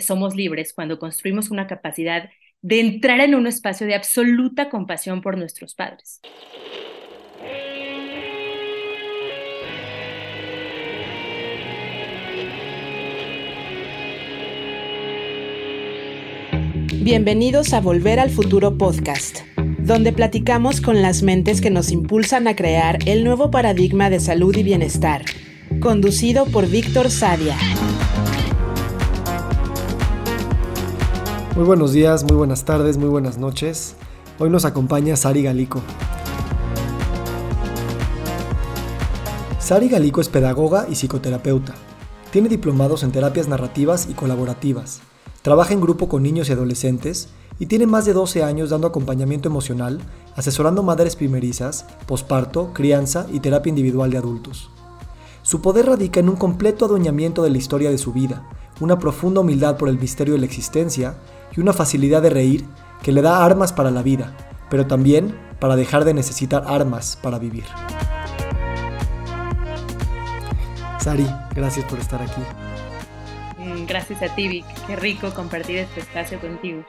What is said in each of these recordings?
somos libres cuando construimos una capacidad de entrar en un espacio de absoluta compasión por nuestros padres. Bienvenidos a Volver al Futuro Podcast, donde platicamos con las mentes que nos impulsan a crear el nuevo paradigma de salud y bienestar, conducido por Víctor Sadia. Muy buenos días, muy buenas tardes, muy buenas noches. Hoy nos acompaña Sari Galico. Sari Galico es pedagoga y psicoterapeuta. Tiene diplomados en terapias narrativas y colaborativas. Trabaja en grupo con niños y adolescentes y tiene más de 12 años dando acompañamiento emocional, asesorando madres primerizas, posparto, crianza y terapia individual de adultos. Su poder radica en un completo adueñamiento de la historia de su vida, una profunda humildad por el misterio de la existencia y una facilidad de reír que le da armas para la vida, pero también para dejar de necesitar armas para vivir. Sari, gracias por estar aquí. Mm, gracias a ti, Vic. Qué rico compartir este espacio contigo.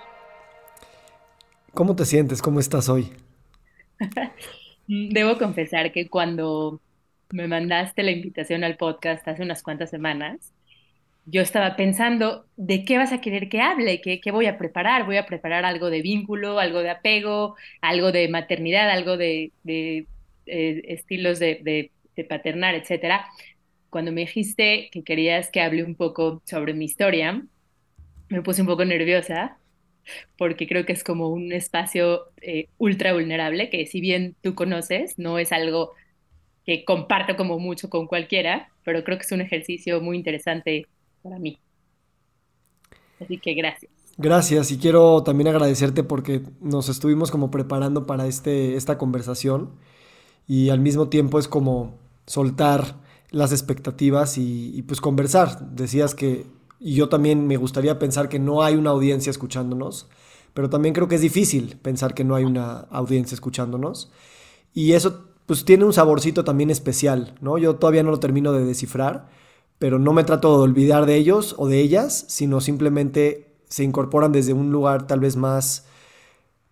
¿Cómo te sientes? ¿Cómo estás hoy? Debo confesar que cuando me mandaste la invitación al podcast hace unas cuantas semanas, yo estaba pensando, ¿de qué vas a querer que hable? ¿Qué, voy a preparar? ¿Voy a preparar algo de vínculo, algo de apego, algo de maternidad, algo de, eh, estilos de, de, paternar, etcétera? Cuando me dijiste que querías que hable un poco sobre mi historia, me puse un poco nerviosa porque creo que es como un espacio eh, ultra vulnerable que si bien tú conoces, no es algo que comparto como mucho con cualquiera, pero creo que es un ejercicio muy interesante para mí. Así que gracias. Gracias y quiero también agradecerte porque nos estuvimos como preparando para este, esta conversación y al mismo tiempo es como soltar las expectativas y, pues conversar. Decías que, y yo también me gustaría pensar que no hay una audiencia escuchándonos, pero también creo que es difícil pensar que no hay una audiencia escuchándonos. Y eso pues tiene un saborcito también especial, ¿no? Yo todavía no lo termino de descifrar, pero no me trato de olvidar de ellos o de ellas, sino simplemente se incorporan desde un lugar tal vez más,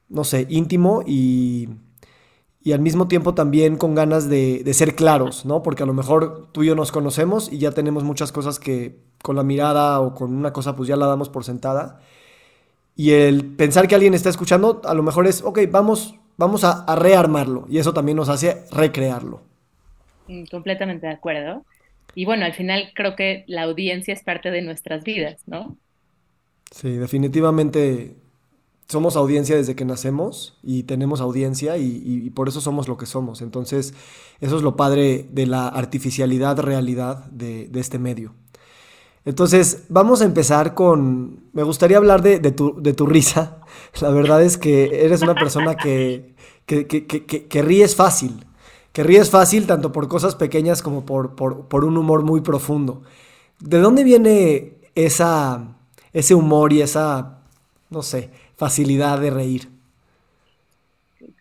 no sé, íntimo y, y al mismo tiempo también con ganas de, ser claros, ¿no? Porque a lo mejor tú y yo nos conocemos y ya tenemos muchas cosas que con la mirada o con una cosa pues ya la damos por sentada. Y el pensar que alguien está escuchando a lo mejor es, ok, vamos, vamos a, a rearmarlo y eso también nos hace recrearlo. Mm, completamente de acuerdo. Y bueno, al final creo que la audiencia es parte de nuestras vidas, ¿no? Sí, definitivamente somos audiencia desde que nacemos y tenemos audiencia y, por eso somos lo que somos. Entonces, eso es lo padre de la artificialidad, realidad de, este medio. Entonces, vamos a empezar con... Me gustaría hablar de, tu, de tu, risa. La verdad es que eres una persona que, que, que, que ríes fácil que ríes fácil tanto por cosas pequeñas como por, por, un humor muy profundo. ¿De dónde viene esa, ese humor y esa, no sé, facilidad de reír?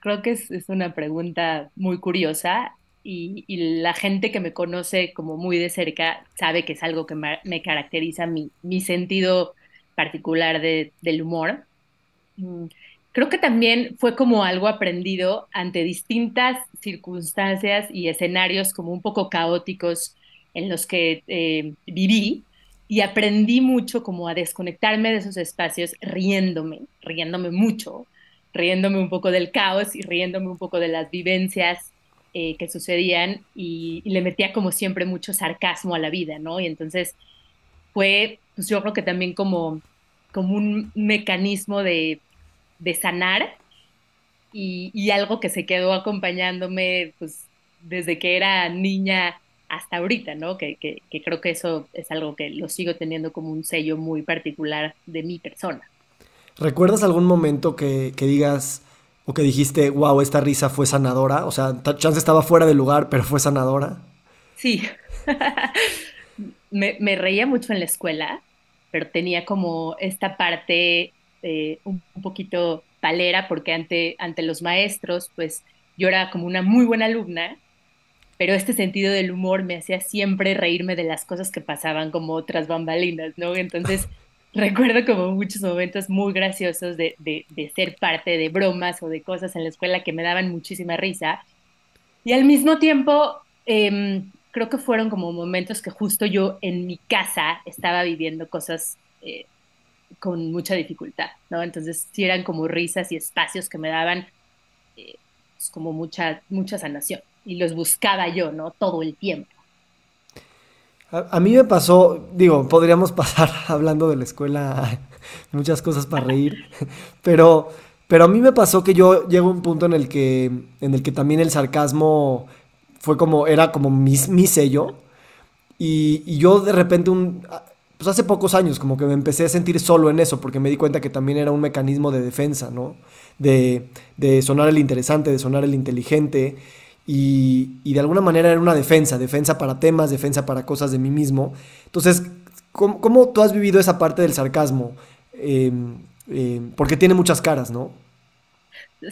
Creo que es, una pregunta muy curiosa y, la gente que me conoce como muy de cerca sabe que es algo que me, caracteriza mi, mi, sentido particular del humor. Creo que también fue como algo aprendido ante distintas circunstancias y escenarios como un poco caóticos en los que eh, viví y aprendí mucho como a desconectarme de esos espacios riéndome, riéndome mucho, riéndome un poco del caos y riéndome un poco de las vivencias eh, que sucedían y, le metía como siempre mucho sarcasmo a la vida, ¿no? Y entonces fue, pues yo creo que también como, como un mecanismo de de sanar y, algo que se quedó acompañándome pues, desde que era niña hasta ahorita, ¿no? Que, creo que eso es algo que lo sigo teniendo como un sello muy particular de mi persona. ¿Recuerdas algún momento que, digas o que dijiste, wow, esta risa fue sanadora? O sea, chance estaba fuera de lugar, pero fue sanadora. Sí. me, me, reía mucho en la escuela, pero tenía como esta parte eh, un, poquito palera porque ante, ante los maestros, pues yo era como una muy buena alumna, pero este sentido del humor me hacía siempre reírme de las cosas que pasaban como otras bambalinas, ¿no? Entonces recuerdo como muchos momentos muy graciosos de, ser parte de bromas o de cosas en la escuela que me daban muchísima risa. Y al mismo tiempo, em, creo que fueron como momentos que justo yo en mi casa estaba viviendo cosas eh, con mucha dificultad, ¿no? Entonces sí eran como risas y espacios que me daban eh, pues, como mucha, mucha sanación y los buscaba yo, ¿no? Todo el tiempo. A, mí me pasó, digo, podríamos pasar hablando de la escuela muchas cosas para reír, pero, pero a mí me pasó que yo llego a un punto en el que, en el que también el sarcasmo fue como, era como mi, mi sello. Y, y, yo de repente, un, pues hace pocos años, como que me empecé a sentir solo en eso, porque me di cuenta que también era un mecanismo de defensa, ¿no? De, de sonar el interesante, de sonar el inteligente. Y, de alguna manera era una defensa, defensa para temas, defensa para cosas de mí mismo. Entonces, ¿cómo, tú has vivido esa parte del sarcasmo? Em, em, porque tiene muchas caras, ¿no?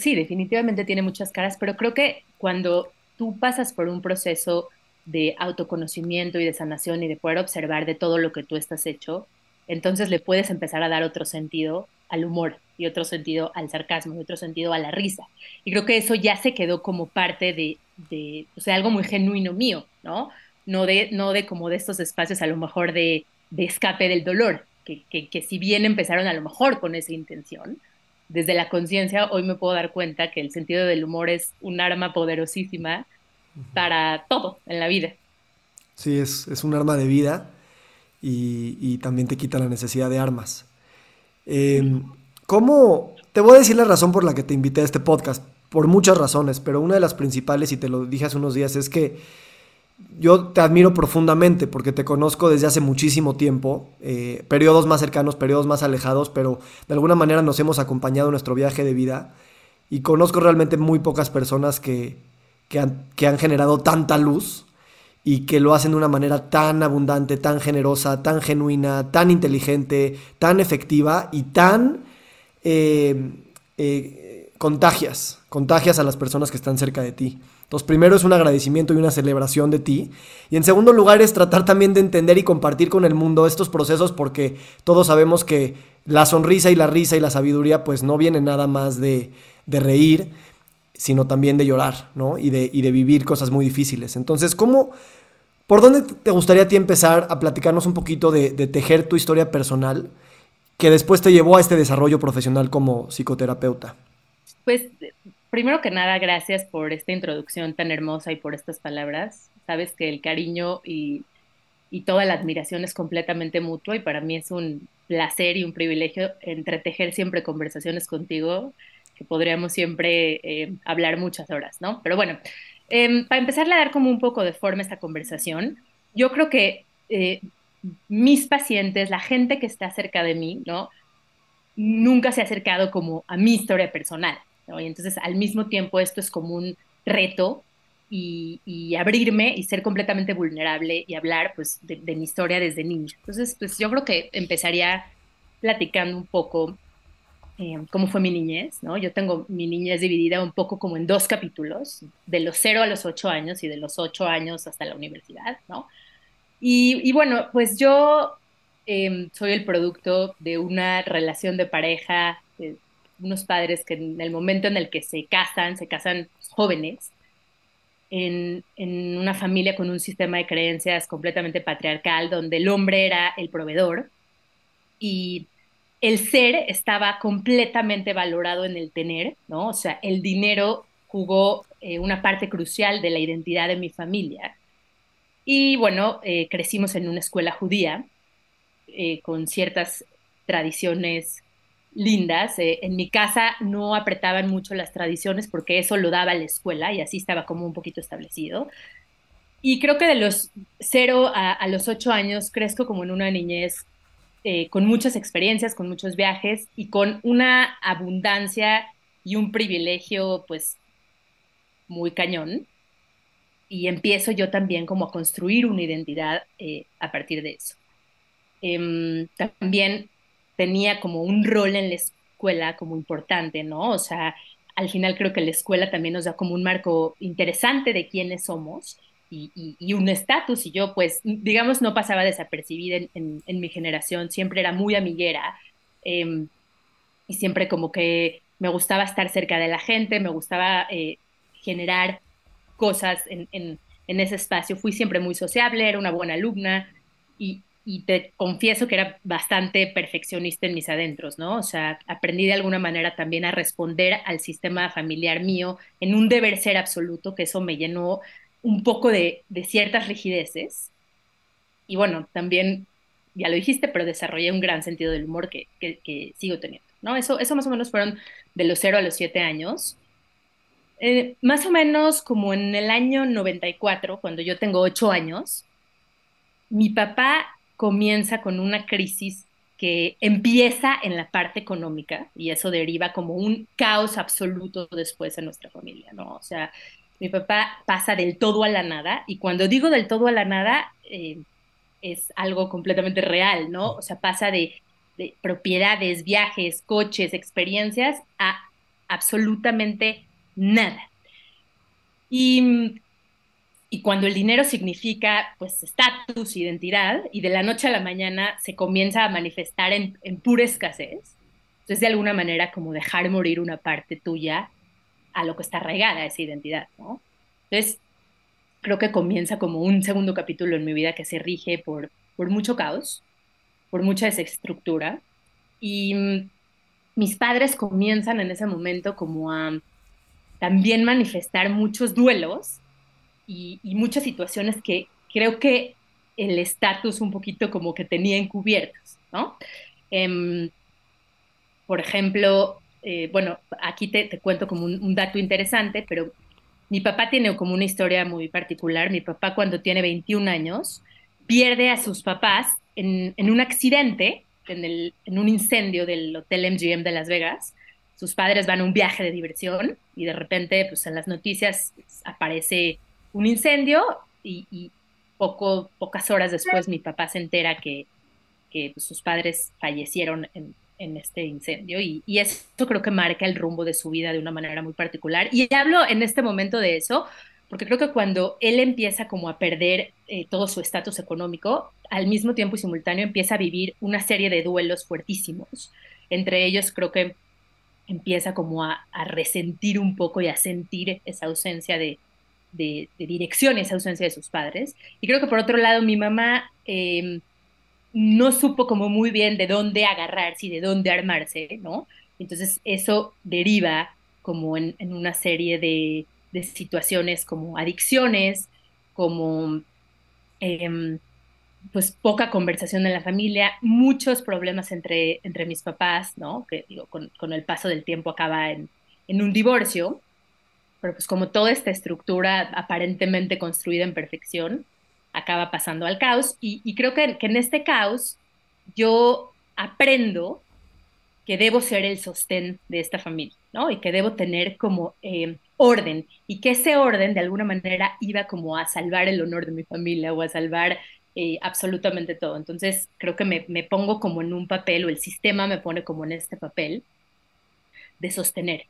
Sí, definitivamente tiene muchas caras, pero creo que cuando tú pasas por un proceso de autoconocimiento y de sanación y de poder observar de todo lo que tú estás hecho, entonces le puedes empezar a dar otro sentido al humor y otro sentido al sarcasmo y otro sentido a la risa. Y creo que eso ya se quedó como parte de, de o sea, algo muy genuino mío, ¿no? No de, no de como de estos espacios a lo mejor de, de escape del dolor, que, que, que, si bien empezaron a lo mejor con esa intención, desde la conciencia hoy me puedo dar cuenta que el sentido del humor es un arma poderosísima para todo en la vida. Sí, es, es un arma de vida y, y también te quita la necesidad de armas. Em, ¿Cómo? Te voy a decir la razón por la que te invité a este podcast, por muchas razones, pero una de las principales, y te lo dije hace unos días, es que yo te admiro profundamente porque te conozco desde hace muchísimo tiempo, eh, periodos más cercanos, periodos más alejados, pero de alguna manera nos hemos acompañado en nuestro viaje de vida y conozco realmente muy pocas personas que, que, han, generado tanta luz y que lo hacen de una manera tan abundante, tan generosa, tan genuina, tan inteligente, tan efectiva y tan eh, eh, contagias, contagias a las personas que están cerca de ti. Entonces, primero es un agradecimiento y una celebración de ti. Y en segundo lugar es tratar también de entender y compartir con el mundo estos procesos porque todos sabemos que la sonrisa y la risa y la sabiduría pues no vienen nada más de, de reír, sino también de llorar, ¿no? Y de, de vivir cosas muy difíciles. Entonces, ¿cómo, por dónde te gustaría a ti empezar a platicarnos un poquito de, tejer tu historia personal que después te llevó a este desarrollo profesional como psicoterapeuta? Pues, primero que nada, gracias por esta introducción tan hermosa y por estas palabras. Sabes que el cariño y, y toda la admiración es completamente mutua y para mí es un placer y un privilegio entretejer siempre conversaciones contigo que podríamos siempre eh, hablar muchas horas, ¿no? Pero bueno, em, para empezar a dar como un poco de forma esta conversación, yo creo que eh, mis pacientes, la gente que está cerca de mí, ¿no? Nunca se ha acercado como a mi historia personal, ¿no? Y entonces al mismo tiempo esto es como un reto y, abrirme y ser completamente vulnerable y hablar pues de, de mi historia desde niño. Entonces, pues yo creo que empezaría platicando un poco eh, cómo fue mi niñez, ¿no? Yo tengo mi niñez dividida un poco como en dos capítulos, de los cero a los ocho años y de los ocho años hasta la universidad, ¿no? Y, bueno, pues yo em, soy el producto de una relación de pareja, unos padres que en el momento en el que se casan, se casan jóvenes, en, en una familia con un sistema de creencias completamente patriarcal, donde el hombre era el proveedor y el ser estaba completamente valorado en el tener, ¿no? O sea, el dinero jugó eh, una parte crucial de la identidad de mi familia. Y bueno, eh, crecimos en una escuela judía eh, con ciertas tradiciones lindas. en mi casa no apretaban mucho las tradiciones porque eso lo daba la escuela y así estaba como un poquito establecido. Y creo que de los cero a, a los ocho años crezco como en una niñez eh, con muchas experiencias, con muchos viajes y con una abundancia y un privilegio pues muy cañón. Y empiezo yo también como a construir una identidad eh, a partir de eso. Em, también tenía como un rol en la escuela como importante, ¿no? O sea, al final creo que la escuela también nos da como un marco interesante de quiénes somos y, un estatus, y yo pues, digamos, no pasaba desapercibida en, mi generación, siempre era muy amiguera, em, y siempre como que me gustaba estar cerca de la gente, me gustaba eh, generar cosas en, en, ese espacio, fui siempre muy sociable, era una buena alumna, y, y te confieso que era bastante perfeccionista en mis adentros, ¿no? O sea, aprendí de alguna manera también a responder al sistema familiar mío en un deber ser absoluto, que eso me llenó un poco de, ciertas rigideces. Y bueno, también, ya lo dijiste, pero desarrollé un gran sentido del humor que, sigo teniendo, ¿no? Eso, eso más o menos fueron de los 0 a los 7 años. Eh, más o menos como en el año 94, cuando yo tengo 8 años, mi papá comienza con una crisis que empieza en la parte económica y eso deriva como un caos absoluto después en nuestra familia, ¿no? O sea, mi papá pasa del todo a la nada y cuando digo del todo a la nada eh, es algo completamente real, ¿no? O sea, pasa de, de propiedades, viajes, coches, experiencias a absolutamente nada. Y y cuando el dinero significa pues estatus, identidad, y de la noche a la mañana se comienza a manifestar en, pura escasez, entonces de alguna manera como dejar morir una parte tuya a lo que está arraigada esa identidad, ¿no? Entonces, creo que comienza como un segundo capítulo en mi vida que se rige por, por mucho caos, por mucha desestructura, y mm, mis padres comienzan en ese momento como a también manifestar muchos duelos y, muchas situaciones que creo que el estatus un poquito como que tenía encubiertos, ¿no? Em, por ejemplo, eh, bueno, aquí te, cuento como un, dato interesante, pero mi papá tiene como una historia muy particular. Mi papá cuando tiene 21 años pierde a sus papás en, un accidente, en, el, en, un incendio del Hotel MGM de Las Vegas. Sus padres van a un viaje de diversión y de repente, pues en las noticias aparece un incendio y, poco, pocas horas después mi papá se entera que, que pues, sus padres fallecieron en, este incendio y, y, eso creo que marca el rumbo de su vida de una manera muy particular. Y hablo en este momento de eso porque creo que cuando él empieza como a perder eh, todo su estatus económico, al mismo tiempo y simultáneo empieza a vivir una serie de duelos fuertísimos. Entre ellos creo que empieza como a, resentir un poco y a sentir esa ausencia de, de, dirección esa ausencia de sus padres. Y creo que por otro lado, mi mamá em, no supo como muy bien de dónde agarrarse y de dónde armarse, ¿no? Entonces eso deriva como en, una serie de, situaciones como adicciones, como em, pues poca conversación en la familia, muchos problemas entre, entre mis papás, ¿no? Que digo, con, el paso del tiempo acaba en, en un divorcio pero pues como toda esta estructura aparentemente construida en perfección, acaba pasando al caos. Y, creo que, en este caos yo aprendo que debo ser el sostén de esta familia, ¿no? Y que debo tener como eh, orden y que ese orden de alguna manera iba como a salvar el honor de mi familia o a salvar eh, absolutamente todo. Entonces creo que me, me pongo como en un papel o el sistema me pone como en este papel de sostener,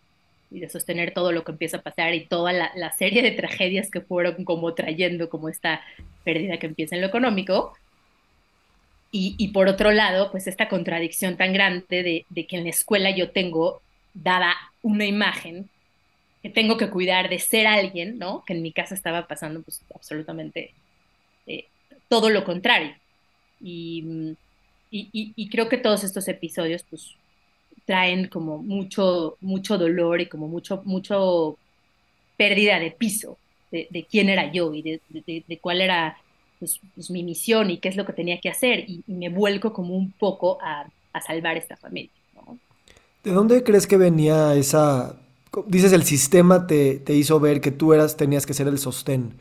y de sostener todo lo que empieza a pasar y toda la, serie de tragedias que fueron como trayendo como esta pérdida que empieza en lo económico. Y, por otro lado, pues esta contradicción tan grande de, que en la escuela yo tengo dada una imagen que tengo que cuidar de ser alguien, ¿no? Que en mi casa estaba pasando pues absolutamente eh, todo lo contrario. Y, y, y, creo que todos estos episodios pues traen como mucho, mucho dolor y como mucho, mucho pérdida de piso de, quién era yo y de, cuál era pues, pues, mi misión y qué es lo que tenía que hacer y, me vuelco como un poco a, salvar esta familia. ¿De dónde crees que venía esa, dices el sistema te, te, hizo ver que tú eras, tenías que ser el sostén?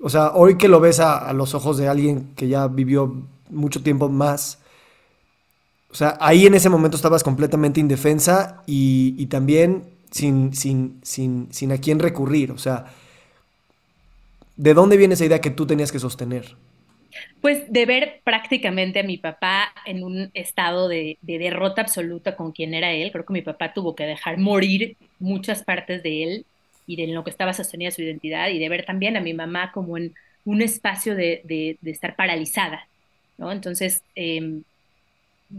O sea, hoy que lo ves a, a los ojos de alguien que ya vivió mucho tiempo más, o sea, ahí en ese momento estabas completamente indefensa y, también sin, sin, sin, sin a quién recurrir. O sea, ¿de dónde viene esa idea que tú tenías que sostener? Pues de ver prácticamente a mi papá en un estado de, derrota absoluta con quien era él. Creo que mi papá tuvo que dejar morir muchas partes de él y de lo que estaba sostenida su identidad y de ver también a mi mamá como en un espacio de, de, estar paralizada, ¿no? Entonces, em,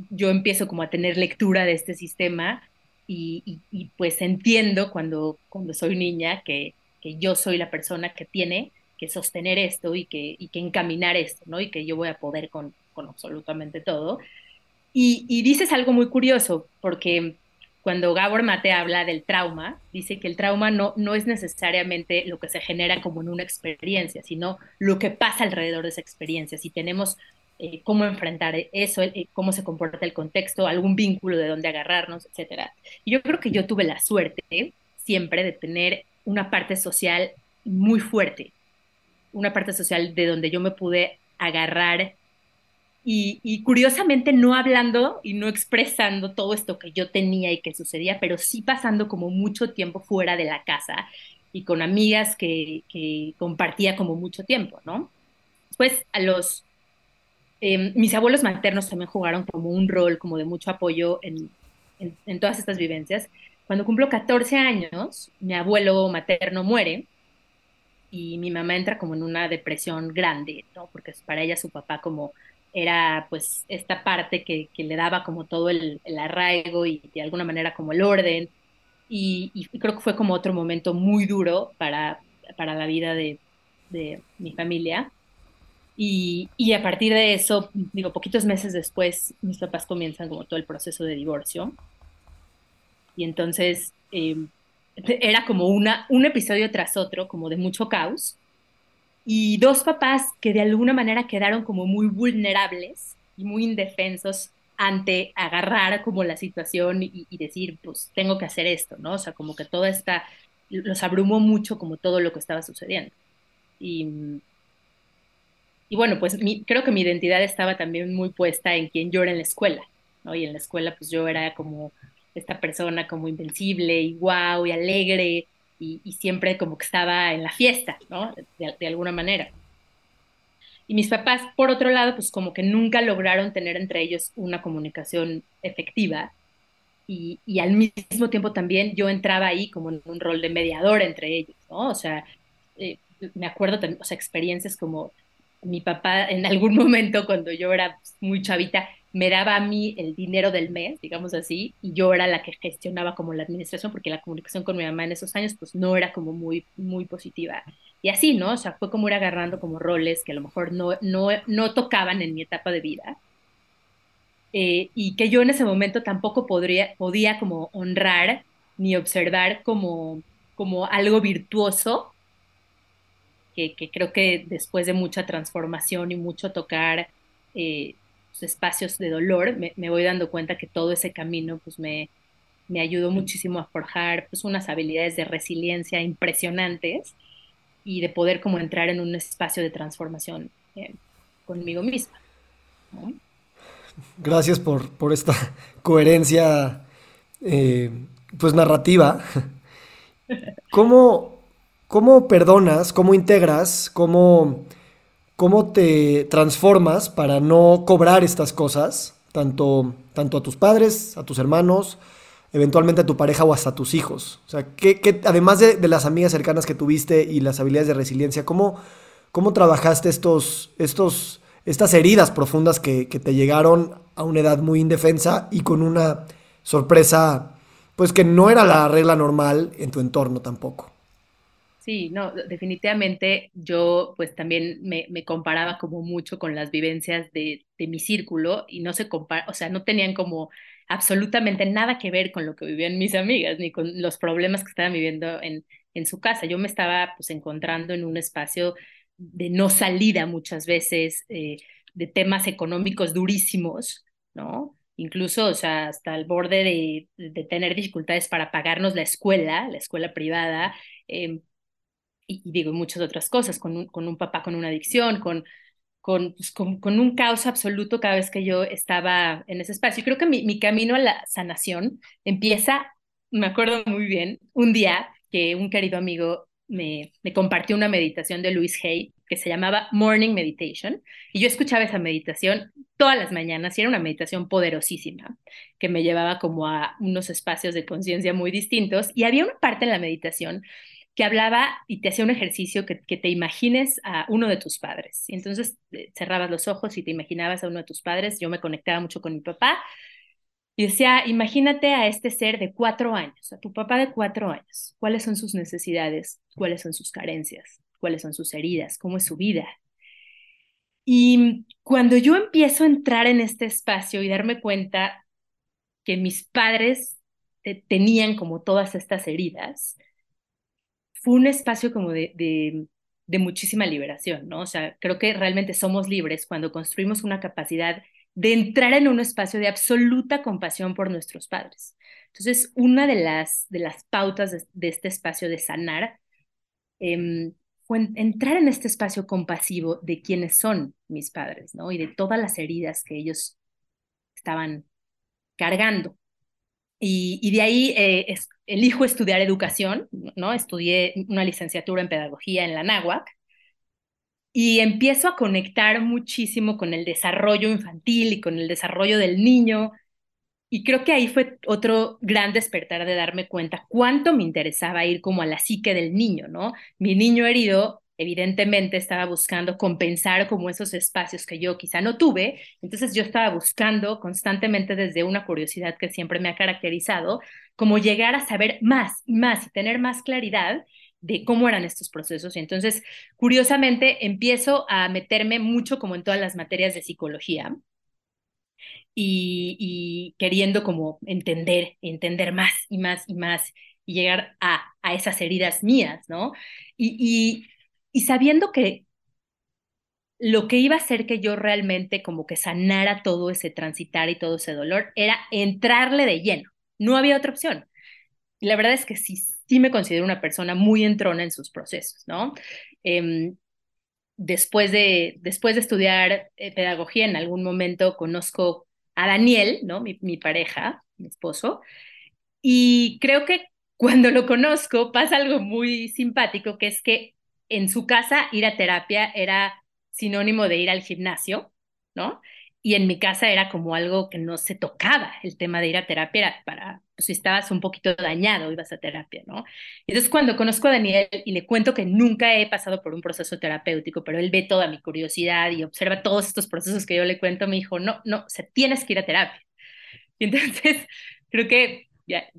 yo empiezo como a tener lectura de este sistema y, pues entiendo cuando, cuando soy niña que, que, yo soy la persona que tiene que sostener esto y que, y que encaminar esto, ¿no? Y que yo voy a poder con, con absolutamente todo. Y, dices algo muy curioso, porque cuando Gabor Mate habla del trauma, dice que el trauma no, no es necesariamente lo que se genera como en una experiencia, sino lo que pasa alrededor de esa experiencia. Si tenemos eh, cómo enfrentar eso, eh, cómo se comporta el contexto, algún vínculo de dónde agarrarnos, etc. Y yo creo que yo tuve la suerte siempre de tener una parte social muy fuerte, una parte social de donde yo me pude agarrar y, curiosamente no hablando y no expresando todo esto que yo tenía y que sucedía, pero sí pasando como mucho tiempo fuera de la casa y con amigas que, compartía como mucho tiempo, ¿no? Después a los... Em, mis abuelos maternos también jugaron como un rol como de mucho apoyo en, todas estas vivencias. Cuando cumplo 14 años, mi abuelo materno muere y mi mamá entra como en una depresión grande, ¿no? Porque para ella su papá como era pues esta parte que, le daba como todo el, arraigo y de alguna manera como el orden. Y, creo que fue como otro momento muy duro para, para la vida de, mi familia. Y, a partir de eso, digo, poquitos meses después, mis papás comienzan como todo el proceso de divorcio. Y entonces eh, era como una, un episodio tras otro, como de mucho caos y dos papás que de alguna manera quedaron como muy vulnerables y muy indefensos ante agarrar como la situación y, decir, pues tengo que hacer esto, ¿no? O sea, como que todo esta, los abrumó mucho como todo lo que estaba sucediendo. Y, y bueno, pues creo que mi identidad estaba también muy puesta en quien yo era en la escuela, ¿no? Y en la escuela pues yo era como esta persona como invencible y guau y alegre y, siempre como que estaba en la fiesta, ¿no? De, alguna manera. Y mis papás, por otro lado, pues como que nunca lograron tener entre ellos una comunicación efectiva. Y, y, al mismo tiempo también yo entraba ahí como en un rol de mediador entre ellos, ¿no? O sea, eh, me acuerdo también, o sea, experiencias como mi papá en algún momento cuando yo era muy chavita, me daba a mí el dinero del mes, digamos así, y yo era la que gestionaba como la administración, porque la comunicación con mi mamá en esos años pues no era como muy, muy positiva. Y así, ¿no? O sea, fue como ir agarrando como roles que a lo mejor no, no, no tocaban en mi etapa de vida. Eh, y que yo en ese momento tampoco podría, podía como honrar ni observar como, como algo virtuoso, que, que creo que después de mucha transformación y mucho tocar, eh, espacios de dolor, me, voy dando cuenta que todo ese camino pues me, me ayudó muchísimo a forjar pues unas habilidades de resiliencia impresionantes y de poder como entrar en un espacio de transformación eh, conmigo misma. Gracias por, por, esta coherencia eh, pues narrativa. ¿Cómo, ¿Cómo perdonas, cómo integras, cómo cómo te transformas para no cobrar estas cosas, tanto, tanto a tus padres, a tus hermanos, eventualmente a tu pareja o hasta a tus hijos. O sea, ¿qué, además de, las amigas cercanas que tuviste y las habilidades de resiliencia, ¿cómo, cómo trabajaste estos, estos, estas heridas profundas que, que te llegaron a una edad muy indefensa y con una sorpresa, pues que no era la regla normal en tu entorno tampoco? Sí, no, definitivamente yo pues también me, comparaba como mucho con las vivencias de, mi círculo y no se compara, o sea, no tenían como absolutamente nada que ver con lo que vivían mis amigas ni con los problemas que estaban viviendo en, en su casa. Yo me estaba pues encontrando en un espacio de no salida muchas veces, eh, de temas económicos durísimos, ¿no? Incluso, o sea, hasta el borde de, de tener dificultades para pagarnos la escuela, la escuela privada, eh, y, digo muchas otras cosas, con un, con un papá con una adicción, con, pues, con, con, un caos absoluto cada vez que yo estaba en ese espacio. Y creo que mi, mi camino a la sanación empieza, me acuerdo muy bien, un día que un querido amigo me, me, compartió una meditación de Luis Hay que se llamaba Morning Meditation y yo escuchaba esa meditación todas las mañanas y era una meditación poderosísima que me llevaba como a unos espacios de conciencia muy distintos y había una parte en la meditación que hablaba y te hacía un ejercicio que, te imagines a uno de tus padres. Y entonces eh, cerrabas los ojos y te imaginabas a uno de tus padres. Yo me conectaba mucho con mi papá y decía, imagínate a este ser de cuatro años, a tu papá de cuatro años. ¿Cuáles son sus necesidades? ¿Cuáles son sus carencias? ¿Cuáles son sus heridas? ¿Cómo es su vida? Y cuando yo empiezo a entrar en este espacio y darme cuenta que mis padres tenían como todas estas heridas, fue un espacio como de, de, muchísima liberación, ¿no? O sea, creo que realmente somos libres cuando construimos una capacidad de entrar en un espacio de absoluta compasión por nuestros padres. Entonces, una de las, de las pautas de, este espacio de sanar eh, fue entrar en este espacio compasivo de quiénes son mis padres, ¿no? Y de todas las heridas que ellos estaban cargando. Y, de ahí eh, elijo estudiar educación, ¿no? Estudié una licenciatura en pedagogía en la NAWAC y empiezo a conectar muchísimo con el desarrollo infantil y con el desarrollo del niño. Y creo que ahí fue otro gran despertar de darme cuenta cuánto me interesaba ir como a la psique del niño, ¿no? Mi niño herido evidentemente estaba buscando compensar como esos espacios que yo quizá no tuve, entonces yo estaba buscando constantemente desde una curiosidad que siempre me ha caracterizado, como llegar a saber más y más y tener más claridad de cómo eran estos procesos. Y entonces, curiosamente, empiezo a meterme mucho como en todas las materias de psicología. Y, queriendo como entender, entender más y más y más y llegar a, a esas heridas mías, ¿no? y, y sabiendo que lo que iba a hacer que yo realmente como que sanara todo ese transitar y todo ese dolor era entrarle de lleno. No había otra opción. Y la verdad es que sí, sí me considero una persona muy entrona en sus procesos, ¿no? Em, después, de, después de estudiar eh, pedagogía, en algún momento conozco a Daniel, ¿no? Mi, mi pareja, mi esposo, y creo que cuando lo conozco pasa algo muy simpático, que es que en su casa ir a terapia era sinónimo de ir al gimnasio, ¿no? Y en mi casa era como algo que no se tocaba, el tema de ir a terapia era para, pues, si estabas un poquito dañado, ibas a terapia, ¿no? Entonces cuando conozco a Daniel y le cuento que nunca he pasado por un proceso terapéutico, pero él ve toda mi curiosidad y observa todos estos procesos que yo le cuento, me dijo, no, no, o sea, tienes que ir a terapia. Y entonces creo que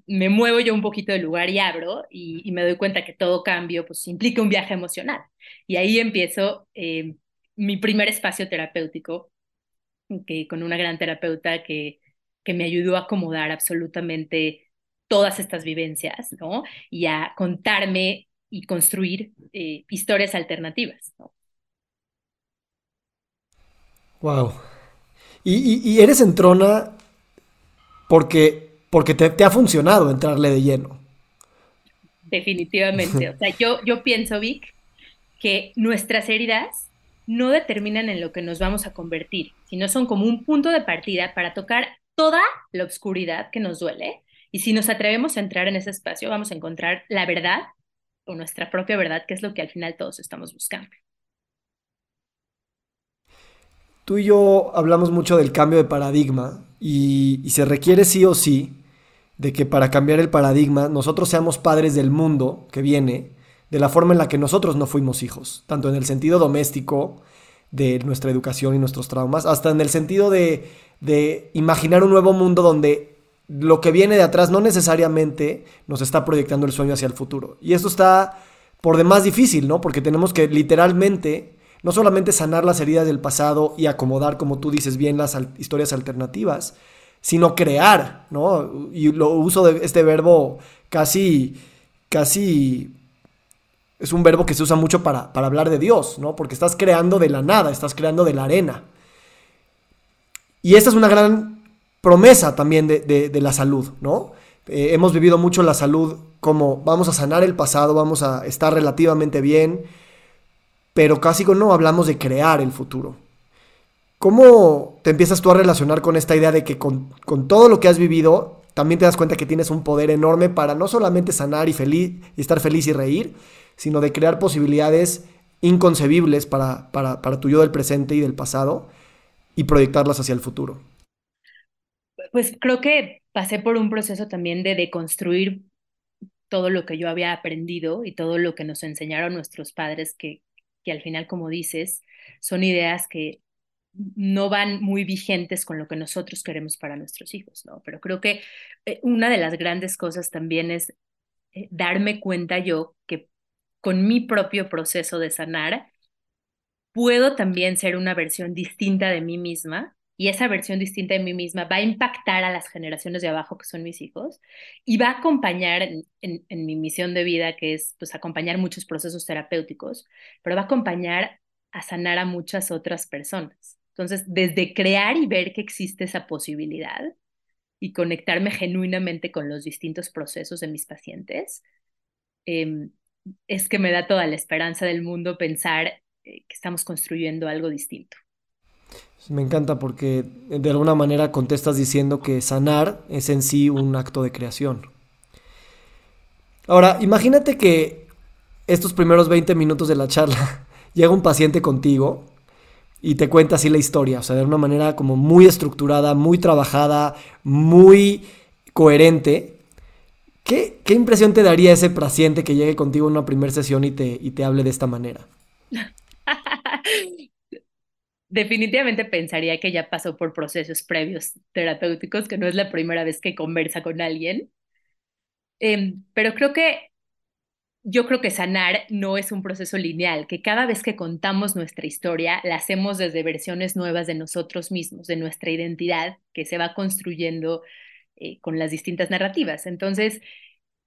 me muevo yo un poquito del lugar y abro y, me doy cuenta que todo cambio pues implica un viaje emocional. Y ahí empiezo eh, mi primer espacio terapéutico que, con una gran terapeuta que, que me ayudó a acomodar absolutamente todas estas vivencias, ¿no? Y a contarme y construir eh, historias alternativas, ¿no? Wow. Y, y, y eres entrona porque porque te, ha funcionado entrarle de lleno. Definitivamente. O sea, yo, yo pienso, Vic, que nuestras heridas no determinan en lo que nos vamos a convertir, sino son como un punto de partida para tocar toda la oscuridad que nos duele. Y si nos atrevemos a entrar en ese espacio, vamos a encontrar la verdad o nuestra propia verdad, que es lo que al final todos estamos buscando. Tú y yo hablamos mucho del cambio de paradigma y, y se requiere sí o sí de que para cambiar el paradigma nosotros seamos padres del mundo que viene de la forma en la que nosotros no fuimos hijos, tanto en el sentido doméstico de nuestra educación y nuestros traumas, hasta en el sentido de, de imaginar un nuevo mundo donde lo que viene de atrás no necesariamente nos está proyectando el sueño hacia el futuro. Y esto está por demás difícil, ¿no? Porque tenemos que literalmente no solamente sanar las heridas del pasado y acomodar, como tú dices bien, las historias alternativas, sino crear, ¿no? Y lo uso de este verbo casi, casi, es un verbo que se usa mucho para, hablar de Dios, ¿no? Porque estás creando de la nada, estás creando de la arena. Y esta es una gran promesa también de, la salud, ¿no? Eh, hemos vivido mucho la salud como vamos a sanar el pasado, vamos a estar relativamente bien, pero casi no hablamos de crear el futuro. ¿Cómo te empiezas tú a relacionar con esta idea de que con, todo lo que has vivido, también te das cuenta que tienes un poder enorme para no solamente sanar y, feliz, y estar feliz y reír, sino de crear posibilidades inconcebibles para, para, para tu yo del presente y del pasado y proyectarlas hacia el futuro? Pues creo que pasé por un proceso también de deconstruir todo lo que yo había aprendido y todo lo que nos enseñaron nuestros padres, que, que al final, como dices, son ideas que no van muy vigentes con lo que nosotros queremos para nuestros hijos, ¿no? Pero creo que eh, una de las grandes cosas también es eh, darme cuenta yo que con mi propio proceso de sanar, puedo también ser una versión distinta de mí misma y esa versión distinta de mí misma va a impactar a las generaciones de abajo que son mis hijos y va a acompañar en, mi misión de vida, que es pues acompañar muchos procesos terapéuticos, pero va a acompañar a sanar a muchas otras personas. Entonces, desde crear y ver que existe esa posibilidad y conectarme genuinamente con los distintos procesos de mis pacientes, em, es que me da toda la esperanza del mundo pensar eh, que estamos construyendo algo distinto. Me encanta porque de alguna manera contestas diciendo que sanar es en sí un acto de creación. Ahora, imagínate que estos primeros 20 minutos de la charla llega un paciente contigo y te cuenta así la historia, o sea, de una manera como muy estructurada, muy trabajada, muy coherente. ¿Qué, qué impresión te daría ese paciente que llegue contigo en una primera sesión y te, y te hable de esta manera? definitivamente pensaría que ya pasó por procesos previos terapéuticos, que no es la primera vez que conversa con alguien. Em, pero creo que yo creo que sanar no es un proceso lineal, que cada vez que contamos nuestra historia, la hacemos desde versiones nuevas de nosotros mismos, de nuestra identidad, que se va construyendo eh, con las distintas narrativas. Entonces,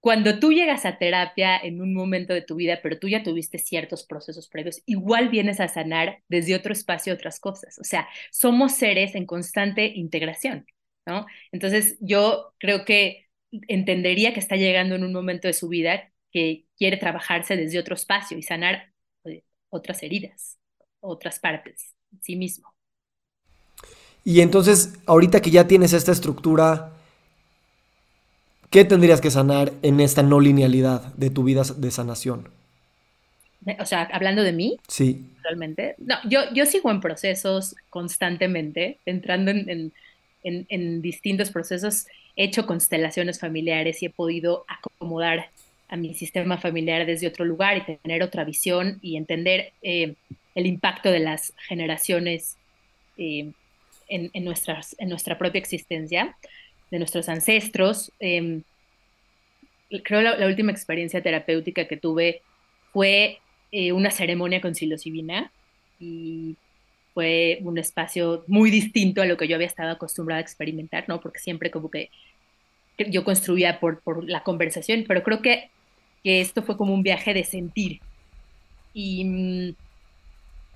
cuando tú llegas a terapia en un momento de tu vida, pero tú ya tuviste ciertos procesos previos, igual vienes a sanar desde otro espacio otras cosas. O sea, somos seres en constante integración, ¿no? Entonces, yo creo que entendería que está llegando en un momento de su vida que quiere trabajarse desde otro espacio y sanar eh, otras heridas, otras partes, sí mismo. Y entonces, ahorita que ya tienes esta estructura ¿Qué tendrías que sanar en esta no linealidad de tu vida de sanación? O sea, hablando de mí. Sí. Realmente. No, yo, yo sigo en procesos constantemente, entrando en, en, en, distintos procesos. He hecho constelaciones familiares y he podido acomodar a mi sistema familiar desde otro lugar y tener otra visión y entender eh, el impacto de las generaciones eh, en, en, nuestras, en nuestra propia existencia de nuestros ancestros. Em, creo la, la, última experiencia terapéutica que tuve fue eh, una ceremonia con psilocibina y fue un espacio muy distinto a lo que yo había estado acostumbrada a experimentar, ¿no? Porque siempre como que yo construía por, por la conversación, pero creo que, que esto fue como un viaje de sentir. Y,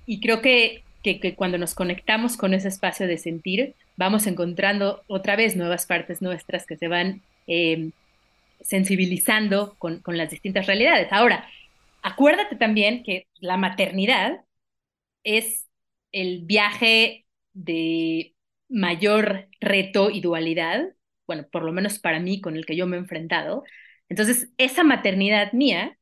y creo que, que, que cuando nos conectamos con ese espacio de sentir, vamos encontrando otra vez nuevas partes nuestras que se van eh, sensibilizando con, con las distintas realidades. Ahora, acuérdate también que la maternidad es el viaje de mayor reto y dualidad, bueno, por lo menos para mí con el que yo me he enfrentado. Entonces, esa maternidad mía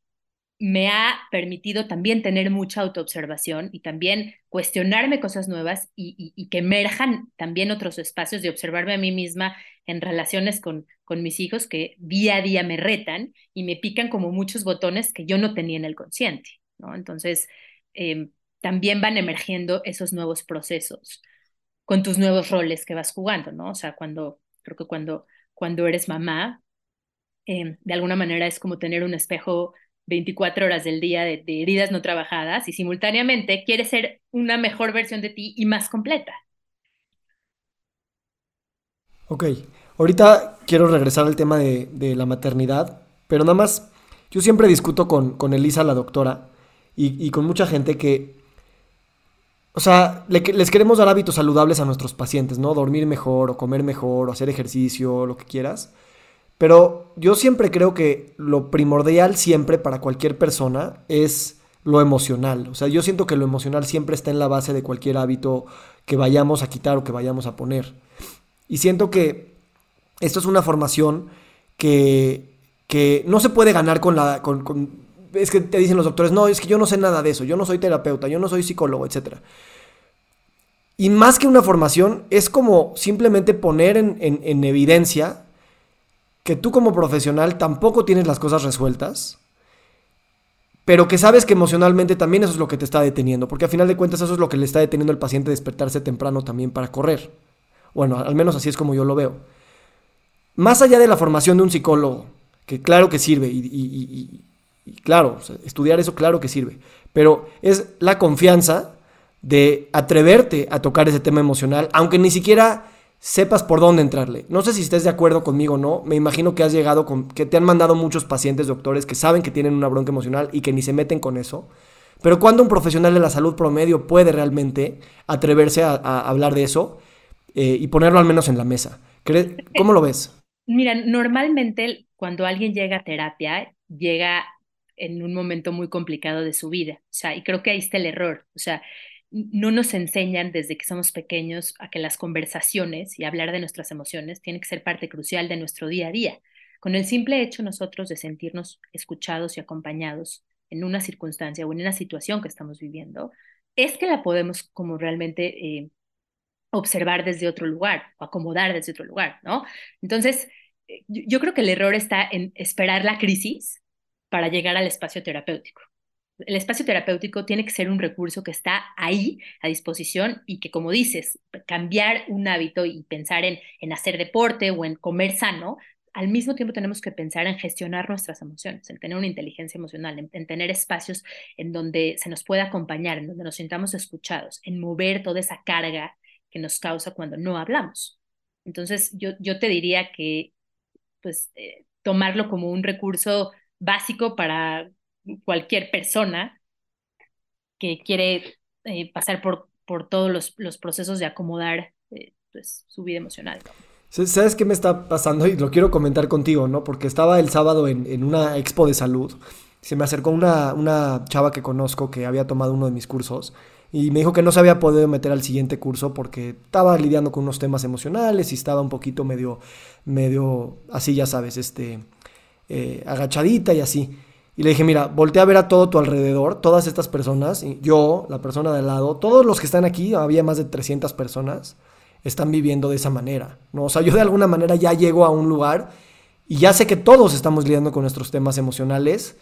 me ha permitido también tener mucha autoobservación y también cuestionarme cosas nuevas y, que emerjan también otros espacios de observarme a mí misma en relaciones con, con mis hijos que día a día me retan y me pican como muchos botones que yo no tenía en el consciente, ¿no? Entonces, em, también van emergiendo esos nuevos procesos con tus nuevos roles que vas jugando, ¿no? O sea, cuando, creo que cuando, cuando eres mamá, em, de alguna manera es como tener un espejo 24 horas del día de, heridas no trabajadas y simultáneamente quieres ser una mejor versión de ti y más completa. Ok, ahorita quiero regresar al tema de, la maternidad, pero nada más, yo siempre discuto con, con Elisa, la doctora, y, con mucha gente que, o sea, les queremos dar hábitos saludables a nuestros pacientes, ¿no? Dormir mejor o comer mejor o hacer ejercicio, lo que quieras. Pero yo siempre creo que lo primordial siempre para cualquier persona es lo emocional. O sea, yo siento que lo emocional siempre está en la base de cualquier hábito que vayamos a quitar o que vayamos a poner. Y siento que esto es una formación que, que no se puede ganar con la... Con, es que te dicen los doctores, no, es que yo no sé nada de eso, yo no soy terapeuta, yo no soy psicólogo, etc. Y más que una formación, es como simplemente poner en, en, en evidencia que tú como profesional tampoco tienes las cosas resueltas, pero que sabes que emocionalmente también eso es lo que te está deteniendo, porque al final de cuentas eso es lo que le está deteniendo al paciente despertarse temprano también para correr. Bueno, al menos así es como yo lo veo. Más allá de la formación de un psicólogo, que claro que sirve, y, claro, estudiar eso claro que sirve, pero es la confianza de atreverte a tocar ese tema emocional, aunque ni siquiera sepas por dónde entrarle. No sé si estés de acuerdo conmigo o no. Me imagino que has llegado con. que te han mandado muchos pacientes, doctores, que saben que tienen una bronca emocional y que ni se meten con eso. Pero cuando un profesional de la salud promedio puede realmente atreverse a, hablar de eso eh, y ponerlo al menos en la mesa. ¿Cómo lo ves? Mira, normalmente cuando alguien llega a terapia, llega en un momento muy complicado de su vida. O sea, y creo que ahí está el error. O sea, no nos enseñan desde que somos pequeños a que las conversaciones y hablar de nuestras emociones tiene que ser parte crucial de nuestro día a día. Con el simple hecho nosotros de sentirnos escuchados y acompañados en una circunstancia o en una situación que estamos viviendo, es que la podemos como realmente eh, observar desde otro lugar o acomodar desde otro lugar, ¿no? Entonces, eh, yo creo que el error está en esperar la crisis para llegar al espacio terapéutico el espacio terapéutico tiene que ser un recurso que está ahí a disposición y que, como dices, cambiar un hábito y pensar en, en hacer deporte o en comer sano, al mismo tiempo tenemos que pensar en gestionar nuestras emociones, en tener una inteligencia emocional, en, tener espacios en donde se nos pueda acompañar, en donde nos sintamos escuchados, en mover toda esa carga que nos causa cuando no hablamos. Entonces, yo, yo te diría que, pues, eh, tomarlo como un recurso básico para cualquier persona que quiere eh, pasar por, por todos los, los procesos de acomodar eh, pues, su vida emocional. ¿Sabes qué me está pasando? Y lo quiero comentar contigo, ¿no? Porque estaba el sábado en, en una expo de salud. Se me acercó una, una chava que conozco que había tomado uno de mis cursos y me dijo que no se había podido meter al siguiente curso porque estaba lidiando con unos temas emocionales y estaba un poquito medio, medio, así ya sabes, este, eh, agachadita y así. Y le dije, mira, voltea a ver a todo tu alrededor, todas estas personas, yo, la persona de al lado, todos los que están aquí, había más de 300 personas, están viviendo de esa manera, ¿no? O sea, yo de alguna manera ya llego a un lugar y ya sé que todos estamos lidiando con nuestros temas emocionales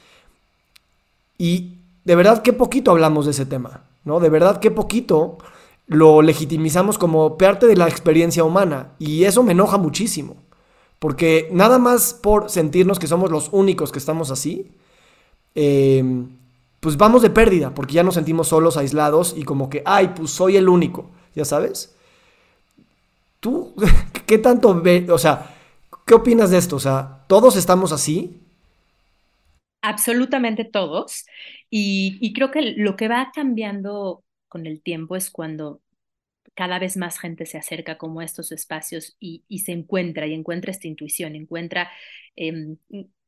y de verdad qué poquito hablamos de ese tema, ¿no? De verdad qué poquito lo legitimizamos como parte de la experiencia humana y eso me enoja muchísimo, porque nada más por sentirnos que somos los únicos que estamos así, Em, pues vamos de pérdida, porque ya nos sentimos solos, aislados y como que, ay, pues soy el único, ya sabes. ¿Tú qué tanto ve, o sea, qué opinas de esto? O sea, ¿todos estamos así? Absolutamente todos. Y, creo que lo que va cambiando con el tiempo es cuando cada vez más gente se acerca como a estos espacios y, se encuentra y encuentra esta intuición, encuentra em,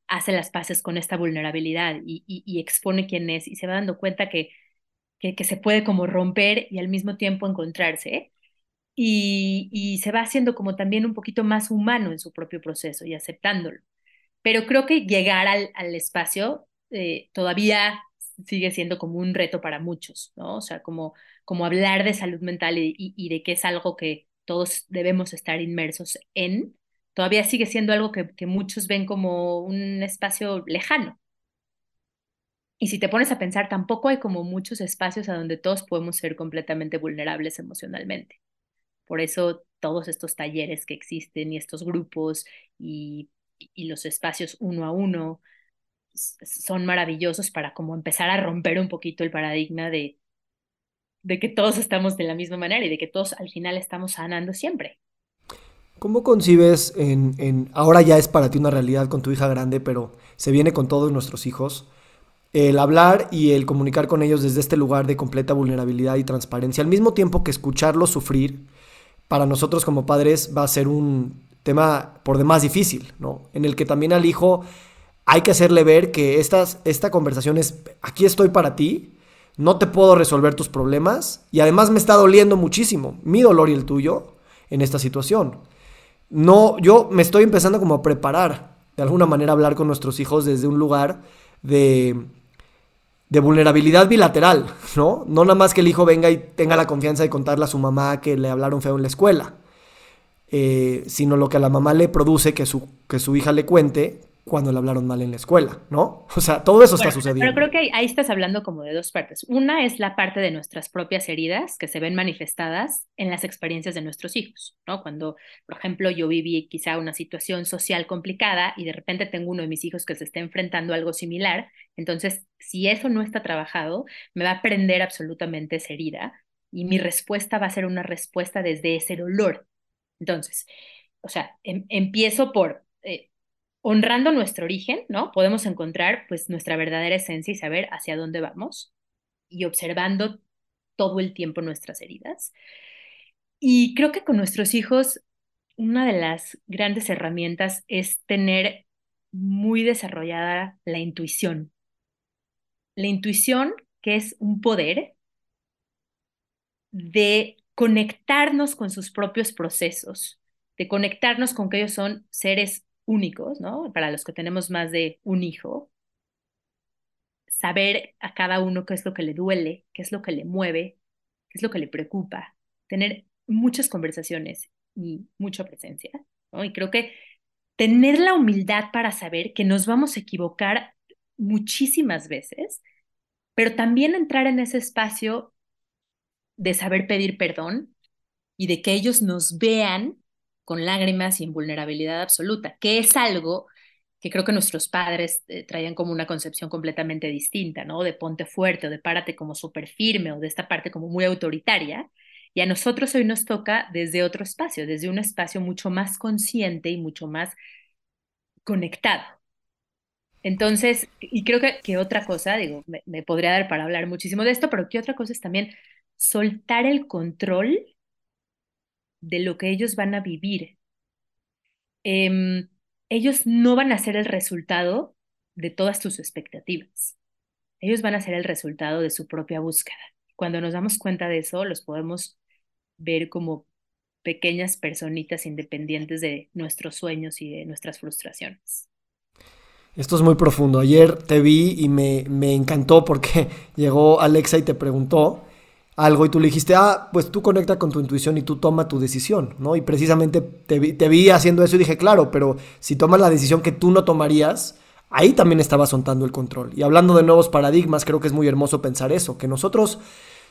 hace las paces con esta vulnerabilidad y, expone quién es y se va dando cuenta que, que, se puede como romper y al mismo tiempo encontrarse. Y, se va haciendo como también un poquito más humano en su propio proceso y aceptándolo. Pero creo que llegar al, al espacio eh, todavía sigue siendo como un reto para muchos, ¿no? O sea, como, como hablar de salud mental y, y de que es algo que todos debemos estar inmersos en, todavía sigue siendo algo que, muchos ven como un espacio lejano. Y si te pones a pensar, tampoco hay como muchos espacios a donde todos podemos ser completamente vulnerables emocionalmente. Por eso todos estos talleres que existen y estos grupos y, los espacios uno a uno son maravillosos para como empezar a romper un poquito el paradigma de, de que todos estamos de la misma manera y de que todos al final estamos sanando siempre. ¿Cómo concibes en, ahora ya es para ti una realidad con tu hija grande, pero se viene con todos nuestros hijos, el hablar y el comunicar con ellos desde este lugar de completa vulnerabilidad y transparencia, al mismo tiempo que escucharlos sufrir, para nosotros como padres va a ser un tema por demás difícil, ¿no? En el que también al hijo hay que hacerle ver que estas, esta conversación es, aquí estoy para ti, no te puedo resolver tus problemas y además me está doliendo muchísimo mi dolor y el tuyo en esta situación no, yo me estoy empezando como a preparar, de alguna manera, a hablar con nuestros hijos desde un lugar de, de vulnerabilidad bilateral, ¿no? No nada más que el hijo venga y tenga la confianza de contarle a su mamá que le hablaron feo en la escuela. eh, sino lo que a la mamá le produce que su, que su hija le cuente cuando le hablaron mal en la escuela, ¿no? O sea, todo eso está sucediendo. Pero creo que ahí, estás hablando como de dos partes. Una es la parte de nuestras propias heridas que se ven manifestadas en las experiencias de nuestros hijos, ¿no? Cuando, por ejemplo, yo viví quizá una situación social complicada y de repente tengo uno de mis hijos que se está enfrentando a algo similar, entonces, si eso no está trabajado, me va a prender absolutamente esa herida y mi respuesta va a ser una respuesta desde ese dolor. Entonces, o sea, em, empiezo por eh, honrando nuestro origen, ¿no? Podemos encontrar pues nuestra verdadera esencia y saber hacia dónde vamos y observando todo el tiempo nuestras heridas. Y creo que con nuestros hijos una de las grandes herramientas es tener muy desarrollada la intuición. La intuición que es un poder de conectarnos con sus propios procesos, de conectarnos con que ellos son seres únicos, ¿no? Para los que tenemos más de un hijo, saber a cada uno qué es lo que le duele, qué es lo que le mueve, qué es lo que le preocupa, tener muchas conversaciones y mucha presencia, ¿no? Y creo que tener la humildad para saber que nos vamos a equivocar muchísimas veces, pero también entrar en ese espacio de saber pedir perdón y de que ellos nos vean con lágrimas y en vulnerabilidad absoluta, que es algo que creo que nuestros padres eh, traían como una concepción completamente distinta, ¿no? De ponte fuerte o de párate como súper firme o de esta parte como muy autoritaria. Y a nosotros hoy nos toca desde otro espacio, desde un espacio mucho más consciente y mucho más conectado. Entonces, y creo que, que otra cosa, digo, me, me podría dar para hablar muchísimo de esto, pero que otra cosa es también soltar el control de lo que ellos van a vivir. Em, ellos no van a ser el resultado de todas tus expectativas. Ellos van a ser el resultado de su propia búsqueda. Cuando nos damos cuenta de eso, los podemos ver como pequeñas personitas independientes de nuestros sueños y de nuestras frustraciones. Esto es muy profundo. Ayer te vi y me, me encantó porque llegó Alexa y te preguntó algo y tú le dijiste, ah, pues tú conecta con tu intuición y tú toma tu decisión, ¿no? Y precisamente te vi, haciendo eso y dije, claro, pero si tomas la decisión que tú no tomarías, ahí también estaba soltando el control. Y hablando de nuevos paradigmas, creo que es muy hermoso pensar eso, que nosotros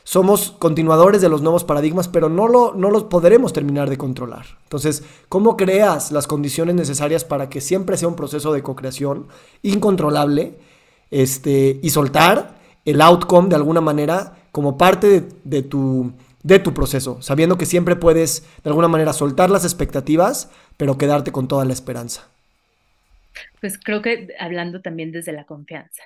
somos continuadores de los nuevos paradigmas, pero no, lo, no los podremos terminar de controlar. Entonces, ¿cómo creas las condiciones necesarias para que siempre sea un proceso de co-creación incontrolable este, y soltar el outcome de alguna manera como parte de, tu, de tu proceso, sabiendo que siempre puedes de alguna manera soltar las expectativas, pero quedarte con toda la esperanza. Pues creo que hablando también desde la confianza,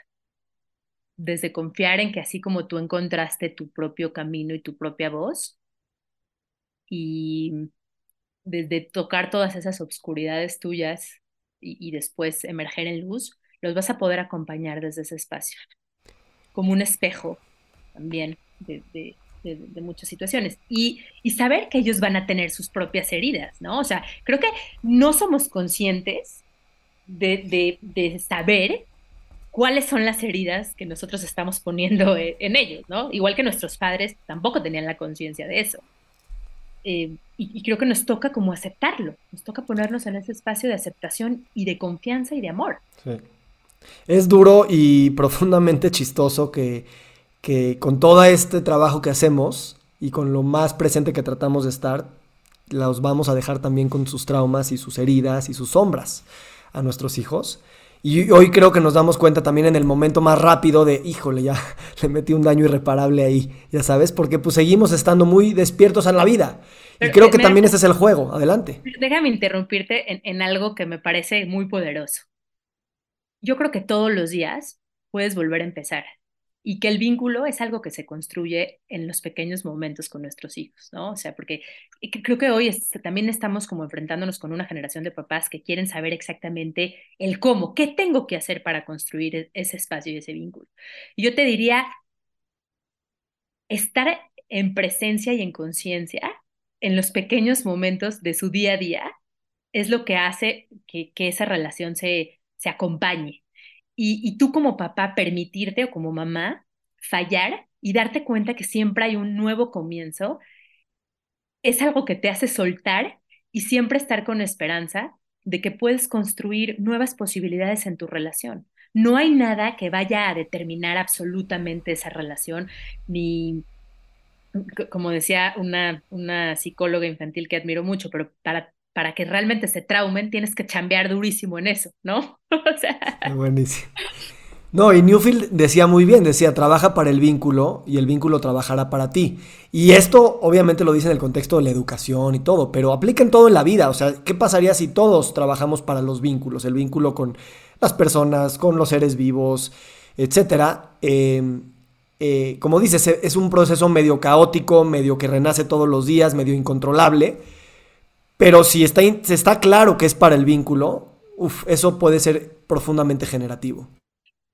desde confiar en que así como tú encontraste tu propio camino y tu propia voz, y desde tocar todas esas obscuridades tuyas y, y después emerger en luz, los vas a poder acompañar desde ese espacio, como un espejo también de, muchas situaciones. Y, y, saber que ellos van a tener sus propias heridas, ¿no? O sea, creo que no somos conscientes de, saber cuáles son las heridas que nosotros estamos poniendo e, en ellos, ¿no? Igual que nuestros padres tampoco tenían la conciencia de eso. Eh, y, y, creo que nos toca como aceptarlo, nos toca ponernos en ese espacio de aceptación y de confianza y de amor. Sí. Es duro y profundamente chistoso que que con todo este trabajo que hacemos y con lo más presente que tratamos de estar, los vamos a dejar también con sus traumas y sus heridas y sus sombras a nuestros hijos. Y hoy creo que nos damos cuenta también en el momento más rápido de, híjole, ya le metí un daño irreparable ahí, ya sabes, porque pues seguimos estando muy despiertos en la vida. y creo que también ese es el juego. Adelante. Déjame interrumpirte en, en algo que me parece muy poderoso. Yo creo que todos los días puedes volver a empezar y que el vínculo es algo que se construye en los pequeños momentos con nuestros hijos, ¿no? O sea, porque creo que hoy también estamos como enfrentándonos con una generación de papás que quieren saber exactamente el cómo, qué tengo que hacer para construir e-, ese espacio y ese vínculo. Yo te diría, estar en presencia y en conciencia en los pequeños momentos de su día a día es lo que hace que, que esa relación se, se acompañe, y, tú como papá permitirte o como mamá fallar y darte cuenta que siempre hay un nuevo comienzo, es algo que te hace soltar y siempre estar con esperanza de que puedes construir nuevas posibilidades en tu relación. No hay nada que vaya a determinar absolutamente esa relación, ni, como decía una, una psicóloga infantil que admiro mucho, pero para, para que realmente se traumen tienes que chambear durísimo en eso, ¿no? o sea... Buenísimo. No, y Newfield decía muy bien, decía, trabaja para el vínculo y el vínculo trabajará para ti. Y esto obviamente lo dice en el contexto de la educación y todo, pero aplica en todo en la vida. O sea, ¿qué pasaría si todos trabajamos para los vínculos? El vínculo con las personas, con los seres vivos, etcétera. Em, eh, como dices, es un proceso medio caótico, medio que renace todos los días, medio incontrolable. Pero si está, está claro que es para el vínculo, eso puede ser profundamente generativo.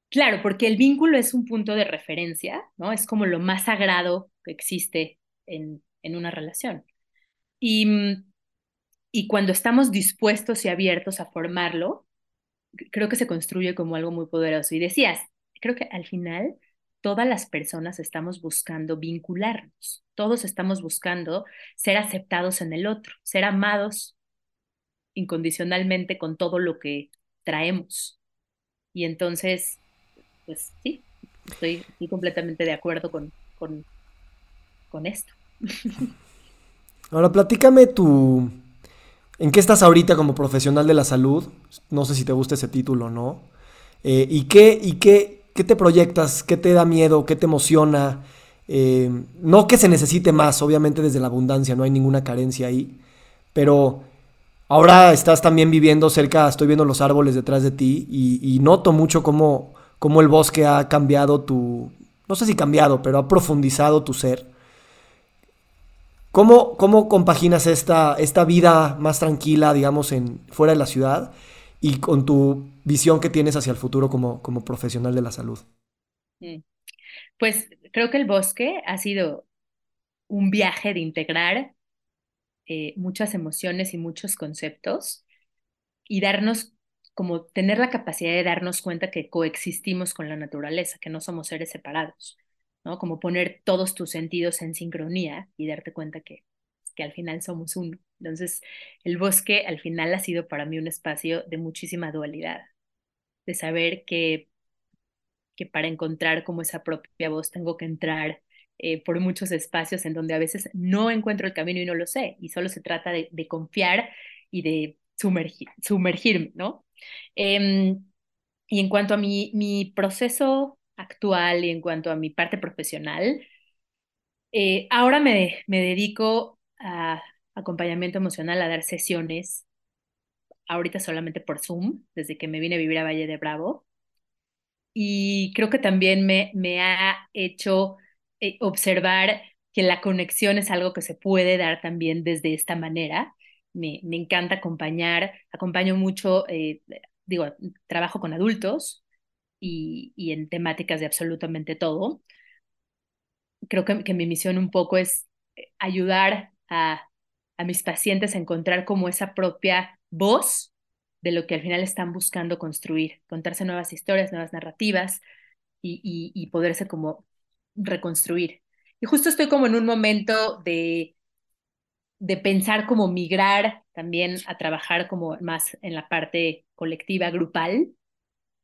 Claro, porque el vínculo es un punto de referencia, ¿no? Es como lo más sagrado que existe en, en una relación. Y, mm, y cuando estamos dispuestos y abiertos a formarlo, creo que se construye como algo muy poderoso. Y decías, creo que al final todas las personas estamos buscando vincularnos, todos estamos buscando ser aceptados en el otro, ser amados incondicionalmente con todo lo que traemos. Y entonces pues sí, estoy, completamente de acuerdo con, con, esto. Ahora, platícame tu... ¿En qué estás ahorita como profesional de la salud? No sé si te gusta ese título o no. Eh, ¿Y, qué, y qué, qué, te proyectas? ¿Qué te da miedo? ¿Qué te emociona? Eh, no que se necesite más, obviamente desde la abundancia, no hay ninguna carencia ahí. Pero ahora estás también viviendo cerca, estoy viendo los árboles detrás de ti y, y noto mucho cómo cómo el bosque ha cambiado tu, no sé si cambiado, pero ha profundizado tu ser. ¿Cómo, cómo compaginas esta, esta vida más tranquila, digamos, en, fuera de la ciudad y con tu visión que tienes hacia el futuro como, como profesional de la salud? Mm. Pues creo que el bosque ha sido un viaje de integrar eh, muchas emociones y muchos conceptos y darnos como tener la capacidad de darnos cuenta que coexistimos con la naturaleza, que no somos seres separados, ¿no? Como poner todos tus sentidos en sincronía y darte cuenta que, que al final somos uno. Entonces, el bosque al final ha sido para mí un espacio de muchísima dualidad, de saber que, que para encontrar como esa propia voz tengo que entrar eh, por muchos espacios en donde a veces no encuentro el camino y no lo sé, y solo se trata de, de confiar y de sumergir, sumergirme, ¿no? Em, y en cuanto a mi, mi proceso actual y en cuanto a mi parte profesional, eh, ahora me, me dedico a acompañamiento emocional, a dar sesiones, ahorita solamente por Zoom, desde que me vine a vivir a Valle de Bravo. Y creo que también me, me ha hecho eh, observar que la conexión es algo que se puede dar también desde esta manera me, encanta acompañar, acompaño mucho, eh, digo, trabajo con adultos y, en temáticas de absolutamente todo. Creo que, mi misión un poco es eh, ayudar a, mis pacientes a encontrar como esa propia voz de lo que al final están buscando construir, contarse nuevas historias, nuevas narrativas y, y poderse como reconstruir. Y justo estoy como en un momento de de pensar como migrar también a trabajar como más en la parte colectiva, grupal.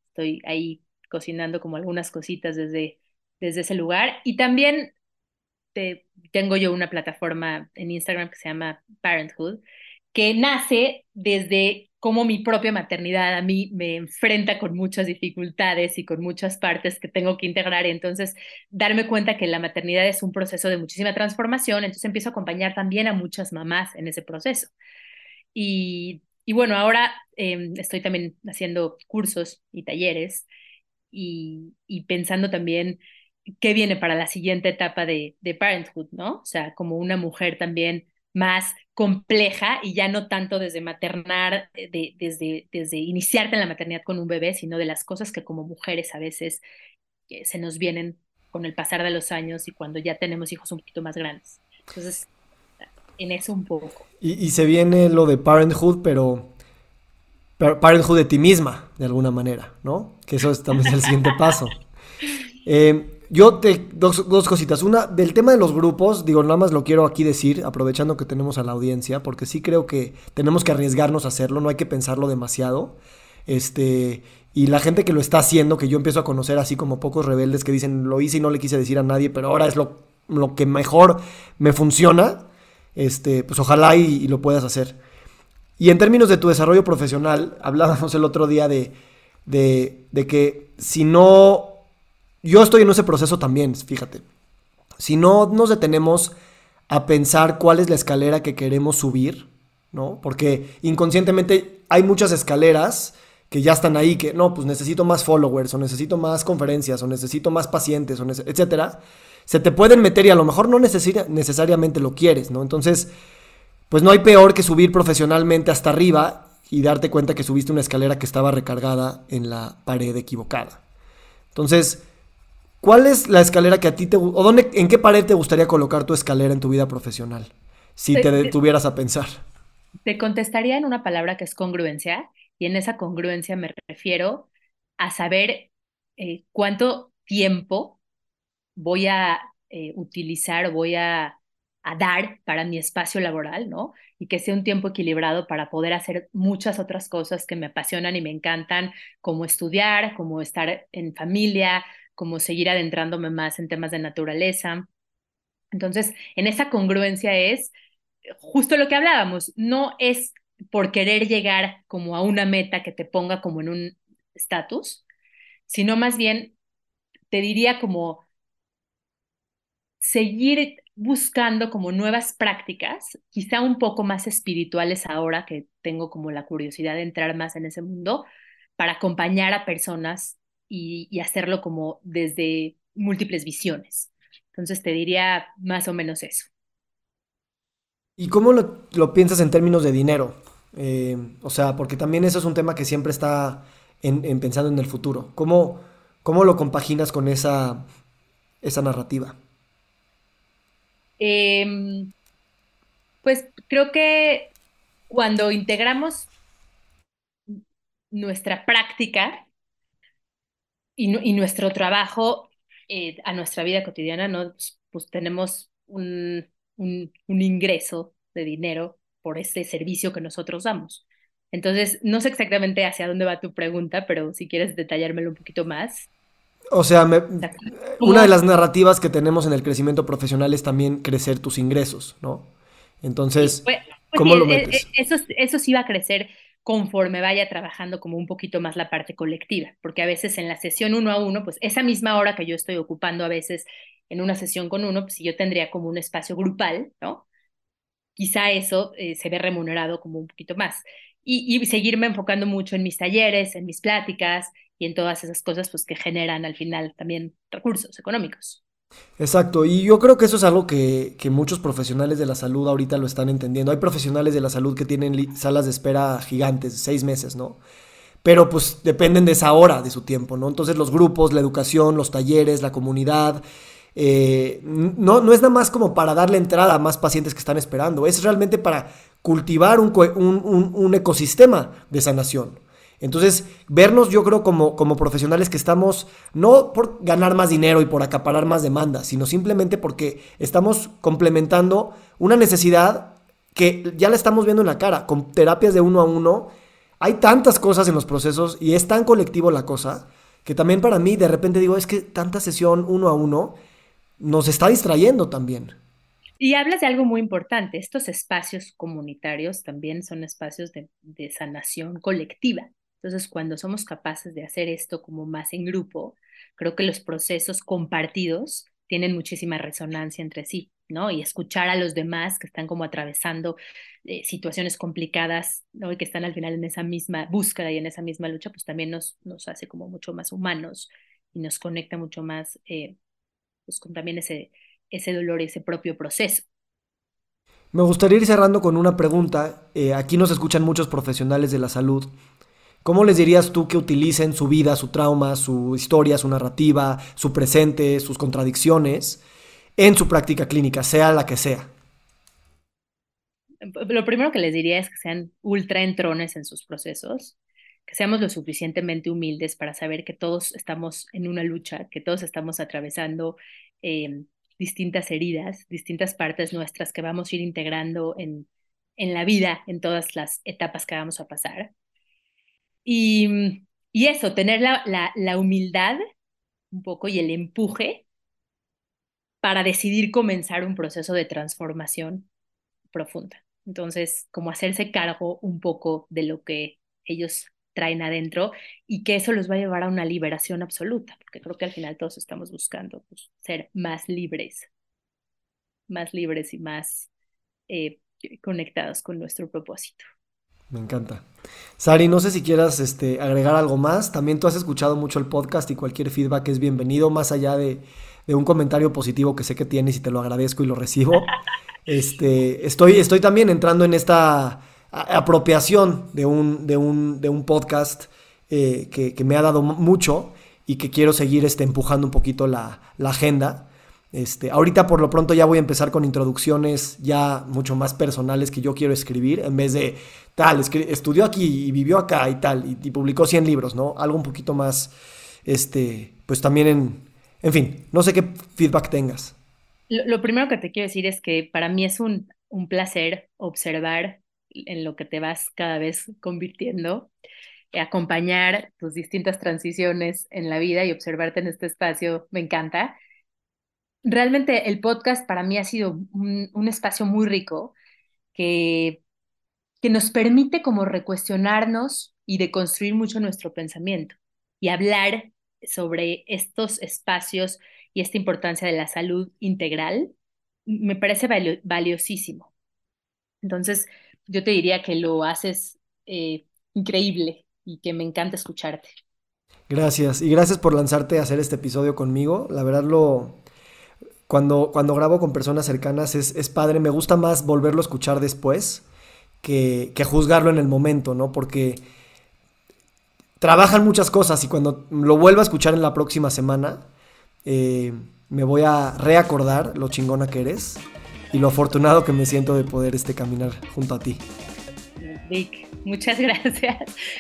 Estoy ahí cocinando como algunas cositas desde, desde ese lugar. Y también te, tengo yo una plataforma en Instagram que se llama Parenthood, que nace desde cómo mi propia maternidad a mí me enfrenta con muchas dificultades y con muchas partes que tengo que integrar. Entonces, darme cuenta que la maternidad es un proceso de muchísima transformación, entonces empiezo a acompañar también a muchas mamás en ese proceso. Y, y bueno, ahora em, estoy también haciendo cursos y talleres y, y, pensando también qué viene para la siguiente etapa de, de parenthood, ¿no? O sea, como una mujer también más compleja y ya no tanto desde maternar, de, desde, desde iniciarte en la maternidad con un bebé, sino de las cosas que como mujeres a veces eh, se nos vienen con el pasar de los años y cuando ya tenemos hijos un poquito más grandes. Entonces, en eso un poco. Y, se viene lo de parenthood, pero parenthood de ti misma, de alguna manera, ¿no? Que eso es, también es el siguiente paso. Eh, yo te, dos, dos, cositas. Una, del tema de los grupos, digo, nada más lo quiero aquí decir, aprovechando que tenemos a la audiencia, porque sí creo que tenemos que arriesgarnos a hacerlo, no hay que pensarlo demasiado. Este, y la gente que lo está haciendo, que yo empiezo a conocer así como pocos rebeldes que dicen, lo hice y no le quise decir a nadie, pero ahora es lo, lo que mejor me funciona, este, pues ojalá y, lo puedas hacer. Y en términos de tu desarrollo profesional, hablábamos el otro día de, de, de que si no yo estoy en ese proceso también, fíjate. Si no nos detenemos a pensar cuál es la escalera que queremos subir, ¿no? Porque inconscientemente hay muchas escaleras que ya están ahí, que no, pues necesito más followers, o necesito más conferencias, o necesito más pacientes, o etcétera. Se te pueden meter y a lo mejor no necesariamente lo quieres, ¿no? Entonces, pues no hay peor que subir profesionalmente hasta arriba y darte cuenta que subiste una escalera que estaba recargada en la pared equivocada. Entonces, ¿Cuál es la escalera que a ti te o dónde, en qué pared te gustaría colocar tu escalera en tu vida profesional? Si te detuvieras a pensar. Te contestaría en una palabra que es congruencia, y en esa congruencia me refiero a saber eh, cuánto tiempo voy a eh, utilizar, voy a, a dar para mi espacio laboral, ¿no? Y que sea un tiempo equilibrado para poder hacer muchas otras cosas que me apasionan y me encantan, como estudiar, como estar en familia, como seguir adentrándome más en temas de naturaleza. Entonces, en esa congruencia es justo lo que hablábamos, no es por querer llegar como a una meta que te ponga como en un estatus, sino más bien te diría como seguir buscando como nuevas prácticas, quizá un poco más espirituales ahora que tengo como la curiosidad de entrar más en ese mundo, para acompañar a personas y, hacerlo como desde múltiples visiones. Entonces te diría más o menos eso. ¿Y cómo lo, piensas en términos de dinero? Eh, o sea, porque también eso es un tema que siempre está en, pensando en el futuro. ¿Cómo, ¿Cómo, lo compaginas con esa, esa narrativa? Em, pues creo que cuando integramos nuestra práctica y, nuestro trabajo eh, a nuestra vida cotidiana, ¿no? Pues, pues tenemos un, un, ingreso de dinero por ese servicio que nosotros damos. Entonces, no sé exactamente hacia dónde va tu pregunta, pero si quieres detallármelo un poquito más. O sea, una de las narrativas que tenemos en el crecimiento profesional es también crecer tus ingresos, ¿no? Entonces, pues, pues ¿cómo lo e, metes? E, eso, eso sí va a crecer conforme vaya trabajando como un poquito más la parte colectiva, porque a veces en la sesión uno a uno, pues esa misma hora que yo estoy ocupando a veces en una sesión con uno, pues yo tendría como un espacio grupal, ¿no? Quizá eso eh, se ve remunerado como un poquito más. Y, y, seguirme enfocando mucho en mis talleres, en mis pláticas y en todas esas cosas pues que generan al final también recursos económicos. Exacto, y yo creo que eso es algo que, muchos profesionales de la salud ahorita lo están entendiendo. Hay profesionales de la salud que tienen salas de espera gigantes, seis meses, ¿no? Pero pues dependen de esa hora de su tiempo, ¿no? Entonces los grupos, la educación, los talleres, la comunidad, eh, no, no es nada más como para darle entrada a más pacientes que están esperando, es realmente para cultivar un, un ecosistema de sanación. Entonces, vernos yo creo como, como profesionales que estamos no por ganar más dinero y por acaparar más demanda, sino simplemente porque estamos complementando una necesidad que ya la estamos viendo en la cara, con terapias de uno a uno. Hay tantas cosas en los procesos y es tan colectivo la cosa que también para mí de repente digo, es que tanta sesión uno a uno nos está distrayendo también. Y hablas de algo muy importante, estos espacios comunitarios también son espacios de, de sanación colectiva. Entonces, cuando somos capaces de hacer esto como más en grupo, creo que los procesos compartidos tienen muchísima resonancia entre sí, ¿no? Y escuchar a los demás que están como atravesando eh, situaciones complicadas. Y que están al final en esa misma búsqueda y en esa misma lucha, pues también nos, nos hace como mucho más humanos y nos conecta mucho más, eh, pues con también ese, ese dolor y ese propio proceso. Me gustaría ir cerrando con una pregunta. Eh, aquí nos escuchan muchos profesionales de la salud ¿Cómo les dirías tú que utilicen su vida, su trauma, su historia, su narrativa, su presente, sus contradicciones en su práctica clínica, sea la que sea? Lo primero que les diría es que sean ultra entrones en sus procesos, que seamos lo suficientemente humildes para saber que todos estamos en una lucha, que todos estamos atravesando em, distintas heridas, distintas partes nuestras que vamos a ir integrando en, en la vida, en todas las etapas que vamos a pasar. Y, y eso, tener la humildad un poco y el empuje para decidir comenzar un proceso de transformación profunda. Entonces, como hacerse cargo un poco de lo que ellos traen adentro y que eso los va a llevar a una liberación absoluta, porque creo que al final todos estamos buscando pues, ser más libres, más libres y más eh, conectados con nuestro propósito. Me encanta. Sari, no sé si quieras este, agregar algo más. También tú has escuchado mucho el podcast y cualquier feedback es bienvenido, más allá de, de un comentario positivo que sé que tienes y te lo agradezco y lo recibo. Este, estoy, estoy también entrando en esta apropiación de un, de un, de un podcast eh, que, me ha dado mucho y que quiero seguir este, empujando un poquito la, la, agenda. Este, ahorita por lo pronto ya voy a empezar con introducciones ya mucho más personales que yo quiero escribir, en vez de tal, estudió aquí y vivió acá y tal, y, publicó 100 libros, ¿no? Algo un poquito más, este, pues también en, en fin, no sé qué feedback tengas. Lo, primero que te quiero decir es que para mí es un, un placer observar en lo que te vas cada vez convirtiendo, eh, acompañar tus distintas transiciones en la vida y observarte en este espacio, me encanta. Realmente el podcast para mí ha sido un, espacio muy rico que, que nos permite como recuestionarnos y deconstruir mucho nuestro pensamiento y hablar sobre estos espacios y esta importancia de la salud integral me parece valiosísimo. Entonces, yo te diría que lo haces eh, increíble y que me encanta escucharte. Gracias, y gracias por lanzarte a hacer este episodio conmigo. La verdad lo... Cuando, cuando grabo con personas cercanas es, es padre, me gusta más volverlo a escuchar después que, que juzgarlo en el momento, ¿no? Porque trabajan muchas cosas y cuando lo vuelva a escuchar en la próxima semana, eh, me voy a reacordar lo chingona que eres y lo afortunado que me siento de poder este, caminar junto a ti. Vic, muchas gracias.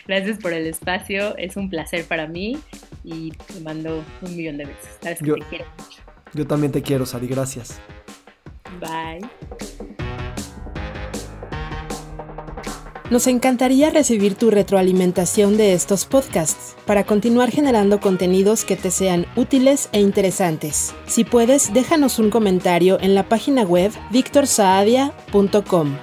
Gracias por el espacio. Es un placer para mí y te mando un millón de besos. Sabes que yo, te quiero mucho. Yo también te quiero, Sari. Gracias. Bye. Nos encantaría recibir tu retroalimentación de estos podcasts para continuar generando contenidos que te sean útiles e interesantes. Si puedes, déjanos un comentario en la página web victorsaadia.com.